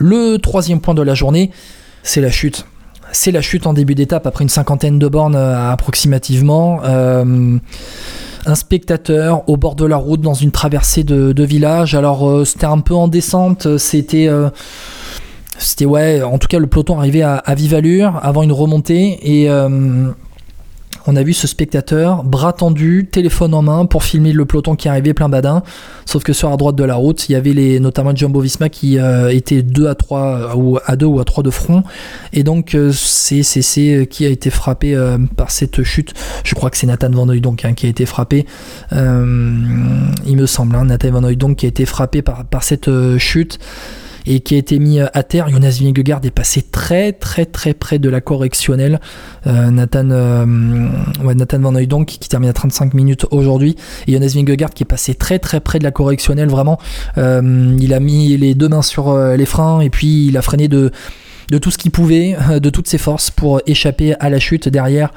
Le troisième point de la journée, c'est la chute. C'est la chute en début d'étape après une cinquantaine de bornes euh, approximativement. Euh, un spectateur au bord de la route dans une traversée de, village. Alors euh, c'était un peu en descente, c'était... c'était ouais, en tout cas le peloton arrivait à, à vive allure avant une remontée et on a vu ce spectateur, bras tendu, téléphone en main pour filmer le peloton qui arrivait plein badin. Sauf que sur la droite de la route, il y avait les, notamment Jumbo Visma qui euh, était 2 à 3 ou à 2 ou à 3 de front. Et donc euh, c'est qui a été frappé euh, par cette chute. Je crois que c'est Nathan Van donc hein, qui a été frappé. il me semble, hein, Nathan Van donc qui a été frappé par cette chute et qui a été mis à terre. Jonas Vingegaard est passé très très très près de la correctionnelle. Euh, Nathan, euh, Nathan Van Hooydonk qui termine à 35 minutes aujourd'hui et Jonas Vingegaard qui est passé très très près de la correctionnelle vraiment. Euh, il a mis les deux mains sur les freins et puis il a freiné de de tout ce qu'il pouvait, de toutes ses forces pour échapper à la chute derrière.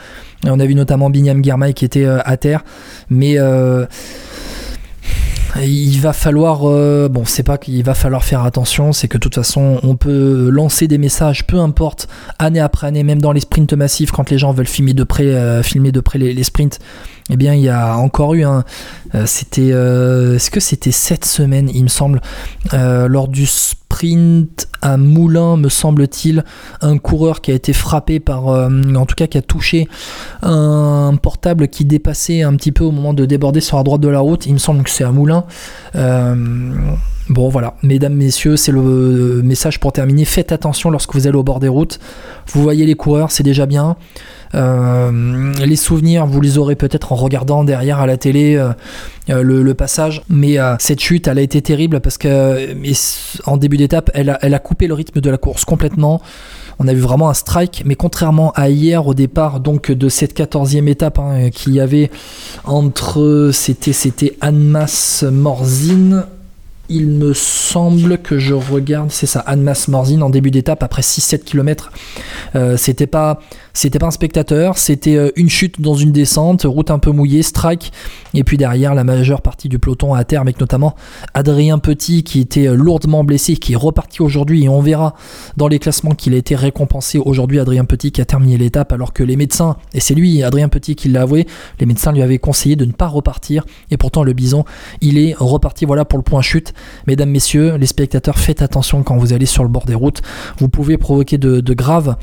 On a vu notamment Binyam Girmay qui était à terre, mais il va falloir, euh, bon, c'est pas qu'il va falloir faire attention, c'est que de toute façon, on peut lancer des messages, peu importe, année après année, même dans les sprints massifs, quand les gens veulent filmer de près, euh, filmer de près les, sprints. Eh bien, il y a encore eu un, euh, c'était, est-ce que c'était cette semaine, il me semble, lors du sprint à Moulin, me semble-t-il, un coureur qui a été frappé par, en tout cas, qui a touché un portable qui dépassait un petit peu au moment de déborder sur la droite de la route. Il me semble que c'est à Moulin euh, bon voilà, mesdames, messieurs, c'est le message pour terminer. Faites attention lorsque vous allez au bord des routes. Vous voyez les coureurs, c'est déjà bien. Euh, les souvenirs, vous les aurez peut-être en regardant derrière à la télé euh, le, passage. Mais cette chute, elle a été terrible parce que en début d'étape, elle a, coupé le rythme de la course complètement. On a vu vraiment un strike, mais contrairement à hier au départ donc de cette 14e étape hein, qu'il y avait entre c'était c'était Morzine il me semble que je regarde, c'est ça, Annemasse Morzine en début d'étape après 6-7 km. Euh, c'était pas c'était pas un spectateur, c'était euh, une chute dans une descente, route un peu mouillée, strike, et puis derrière la majeure partie du peloton à terre, avec notamment Adrien Petit qui était euh, lourdement blessé, qui est reparti aujourd'hui, et on verra dans les classements qu'il a été récompensé aujourd'hui, Adrien Petit qui a terminé l'étape, alors que les médecins, et c'est lui, Adrien Petit, qui l'a avoué, les médecins lui avaient conseillé de ne pas repartir, et pourtant le bison, il est reparti, voilà pour le point chute. Mesdames, messieurs, les spectateurs, faites attention quand vous allez sur le bord des routes, vous pouvez provoquer de, graves,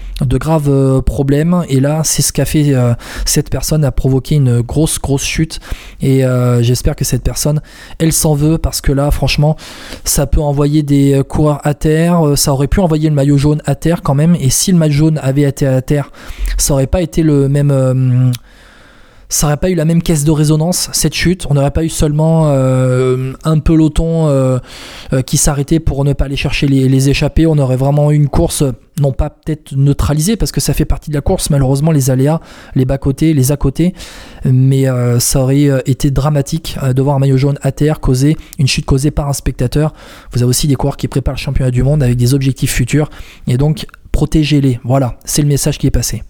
euh, problèmes et là, c'est ce qu'a fait euh, cette personne, a provoqué une grosse, grosse chute. Et euh, j'espère que cette personne, elle s'en veut parce que là, franchement, ça peut envoyer des coureurs à terre. Ça aurait pu envoyer le maillot jaune à terre quand même. Et si le maillot jaune avait été à terre, ça aurait pas été le même ça n'aurait pas eu la même caisse de résonance, cette chute. On n'aurait pas eu seulement euh, un peloton euh, euh, qui s'arrêtait pour ne pas aller chercher les, les, échappés. On aurait vraiment eu une course, non pas peut-être neutralisée, parce que ça fait partie de la course, malheureusement, les aléas, les bas-côtés, les à-côtés. Mais ça aurait été dramatique de voir un maillot jaune à terre causer une chute causée par un spectateur. Vous avez aussi des coureurs qui préparent le championnat du monde avec des objectifs futurs. Et donc, protégez-les. Voilà, c'est le message qui est passé.